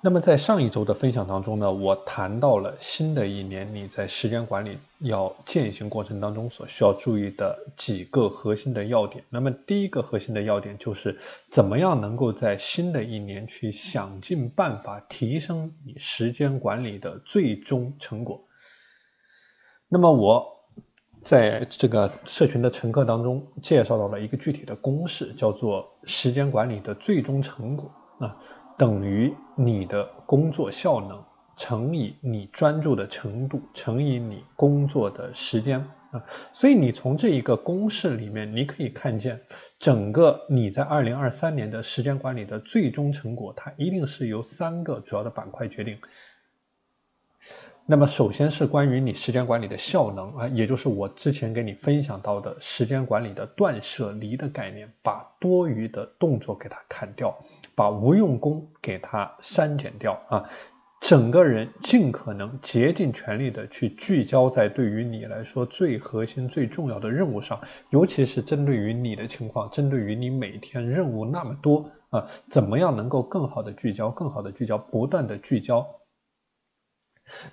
那么在上一周的分享当中呢，我谈到了新的一年你在时间管理要践行过程当中所需要注意的几个核心的要点。那么第一个核心的要点就是怎么样能够在新的一年去想尽办法提升你时间管理的最终成果。那么我在这个社群的乘客当中介绍到了一个具体的公式，叫做时间管理的最终成果啊。等于你的工作效能乘以你专注的程度乘以你工作的时间啊，所以你从这一个公式里面，你可以看见整个你在二零二三年的时间管理的最终成果，它一定是由三个主要的板块决定。那么，首先是关于你时间管理的效能啊，也就是我之前给你分享到的时间管理的断舍离的概念，把多余的动作给它砍掉。把无用功给它删减掉啊，整个人尽可能竭尽全力的去聚焦在对于你来说最核心、最重要的任务上，尤其是针对于你的情况，针对于你每天任务那么多啊，怎么样能够更好的聚焦、更好的聚焦、不断的聚焦？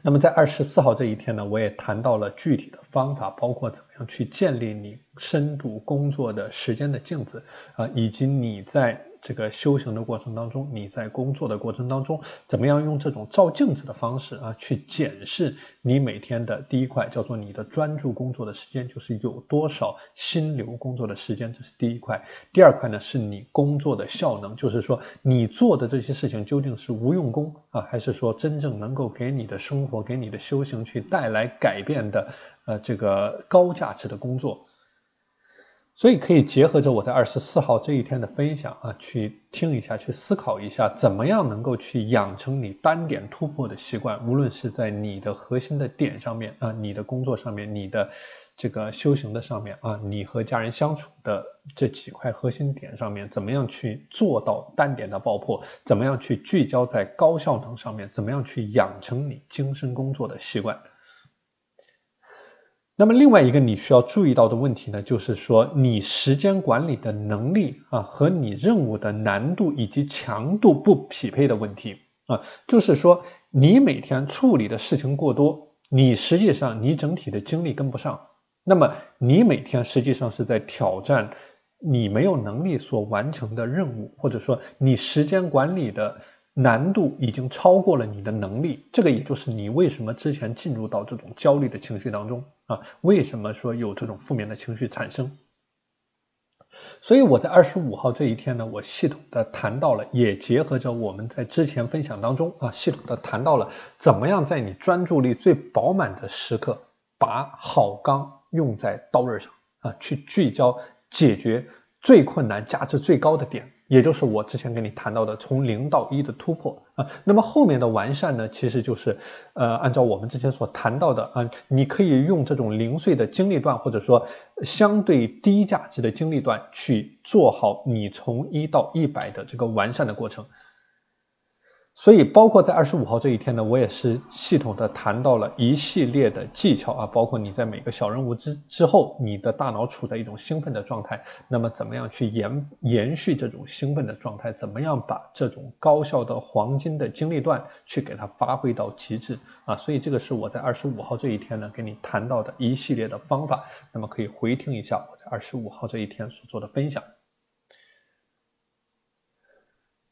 那么在二十四号这一天呢，我也谈到了具体的方法，包括怎么样去建立你深度工作的时间的镜子啊，以及你在。这个修行的过程当中，你在工作的过程当中，怎么样用这种照镜子的方式啊，去检视你每天的第一块叫做你的专注工作的时间，就是有多少心流工作的时间，这是第一块。第二块呢，是你工作的效能，就是说你做的这些事情究竟是无用功啊，还是说真正能够给你的生活、给你的修行去带来改变的呃这个高价值的工作。所以可以结合着我在二十四号这一天的分享啊，去听一下，去思考一下，怎么样能够去养成你单点突破的习惯。无论是在你的核心的点上面啊，你的工作上面，你的这个修行的上面啊，你和家人相处的这几块核心点上面，怎么样去做到单点的爆破？怎么样去聚焦在高效能上面？怎么样去养成你精神工作的习惯？那么另外一个你需要注意到的问题呢，就是说你时间管理的能力啊和你任务的难度以及强度不匹配的问题啊，就是说你每天处理的事情过多，你实际上你整体的精力跟不上，那么你每天实际上是在挑战你没有能力所完成的任务，或者说你时间管理的。难度已经超过了你的能力，这个也就是你为什么之前进入到这种焦虑的情绪当中啊？为什么说有这种负面的情绪产生？所以我在二十五号这一天呢，我系统的谈到了，也结合着我们在之前分享当中啊，系统的谈到了怎么样在你专注力最饱满的时刻，把好钢用在刀刃上啊，去聚焦解决最困难、价值最高的点。也就是我之前跟你谈到的从零到一的突破啊，那么后面的完善呢，其实就是，呃，按照我们之前所谈到的啊，你可以用这种零碎的精力段，或者说相对低价值的精力段去做好你从一到一百的这个完善的过程。所以，包括在二十五号这一天呢，我也是系统的谈到了一系列的技巧啊，包括你在每个小任务之之后，你的大脑处在一种兴奋的状态，那么怎么样去延延续这种兴奋的状态？怎么样把这种高效的黄金的精力段去给它发挥到极致啊？所以这个是我在二十五号这一天呢，给你谈到的一系列的方法，那么可以回听一下我在二十五号这一天所做的分享。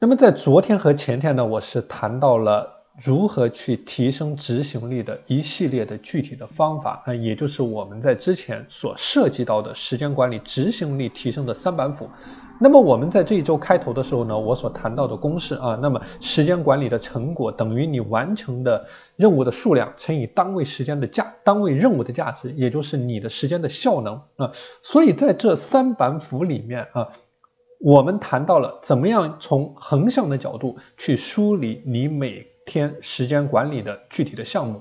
那么在昨天和前天呢，我是谈到了如何去提升执行力的一系列的具体的方法啊，也就是我们在之前所涉及到的时间管理执行力提升的三板斧。那么我们在这一周开头的时候呢，我所谈到的公式啊，那么时间管理的成果等于你完成的任务的数量乘以单位时间的价，单位任务的价值，也就是你的时间的效能啊。所以在这三板斧里面啊。我们谈到了怎么样从横向的角度去梳理你每天时间管理的具体的项目，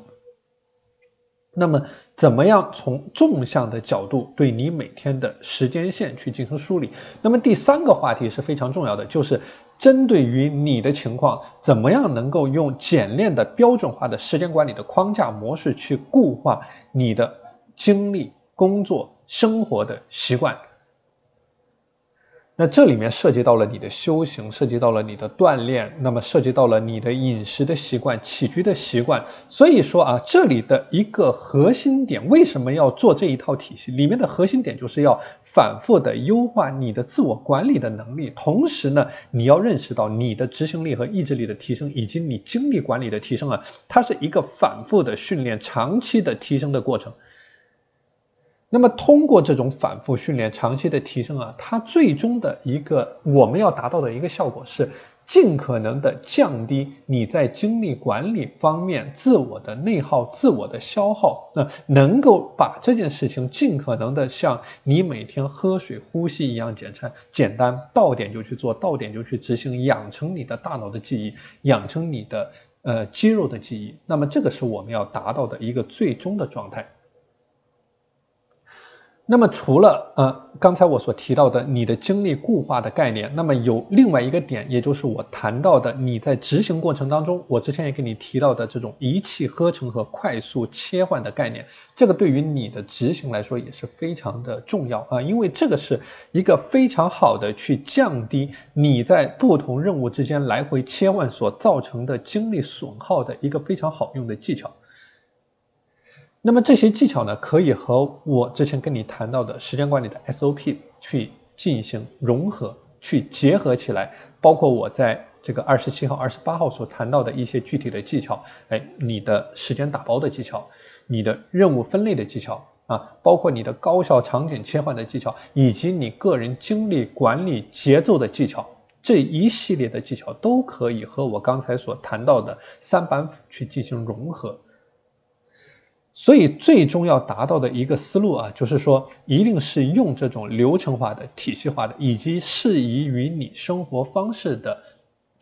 那么怎么样从纵向的角度对你每天的时间线去进行梳理？那么第三个话题是非常重要的，就是针对于你的情况，怎么样能够用简练的标准化的时间管理的框架模式去固化你的精力、工作、生活的习惯？那这里面涉及到了你的修行，涉及到了你的锻炼，那么涉及到了你的饮食的习惯、起居的习惯。所以说啊，这里的一个核心点，为什么要做这一套体系？里面的核心点就是要反复的优化你的自我管理的能力，同时呢，你要认识到你的执行力和意志力的提升，以及你精力管理的提升啊，它是一个反复的训练、长期的提升的过程。那么，通过这种反复训练、长期的提升啊，它最终的一个我们要达到的一个效果是，尽可能的降低你在精力管理方面自我的内耗、自我的消耗。那能够把这件事情尽可能的像你每天喝水、呼吸一样简单，简单到点就去做到点就去执行，养成你的大脑的记忆，养成你的呃肌肉的记忆。那么，这个是我们要达到的一个最终的状态。那么除了呃刚才我所提到的你的精力固化的概念，那么有另外一个点，也就是我谈到的你在执行过程当中，我之前也给你提到的这种一气呵成和快速切换的概念，这个对于你的执行来说也是非常的重要啊，因为这个是一个非常好的去降低你在不同任务之间来回切换所造成的精力损耗的一个非常好用的技巧。那么这些技巧呢，可以和我之前跟你谈到的时间管理的 SOP 去进行融合，去结合起来。包括我在这个二十七号、二十八号所谈到的一些具体的技巧，哎，你的时间打包的技巧，你的任务分类的技巧啊，包括你的高效场景切换的技巧，以及你个人精力管理节奏的技巧，这一系列的技巧都可以和我刚才所谈到的三板斧去进行融合。所以，最终要达到的一个思路啊，就是说，一定是用这种流程化的、体系化的，以及适宜于你生活方式的。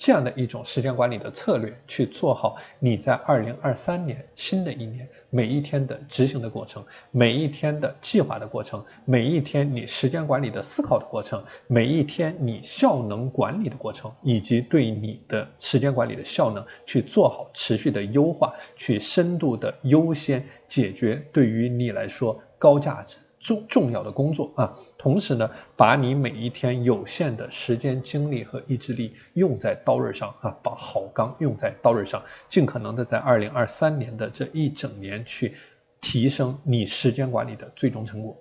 这样的一种时间管理的策略，去做好你在二零二三年新的一年每一天的执行的过程，每一天的计划的过程，每一天你时间管理的思考的过程，每一天你效能管理的过程，以及对你的时间管理的效能去做好持续的优化，去深度的优先解决对于你来说高价值。重重要的工作啊，同时呢，把你每一天有限的时间、精力和意志力用在刀刃上啊，把好钢用在刀刃上，尽可能的在二零二三年的这一整年去提升你时间管理的最终成果。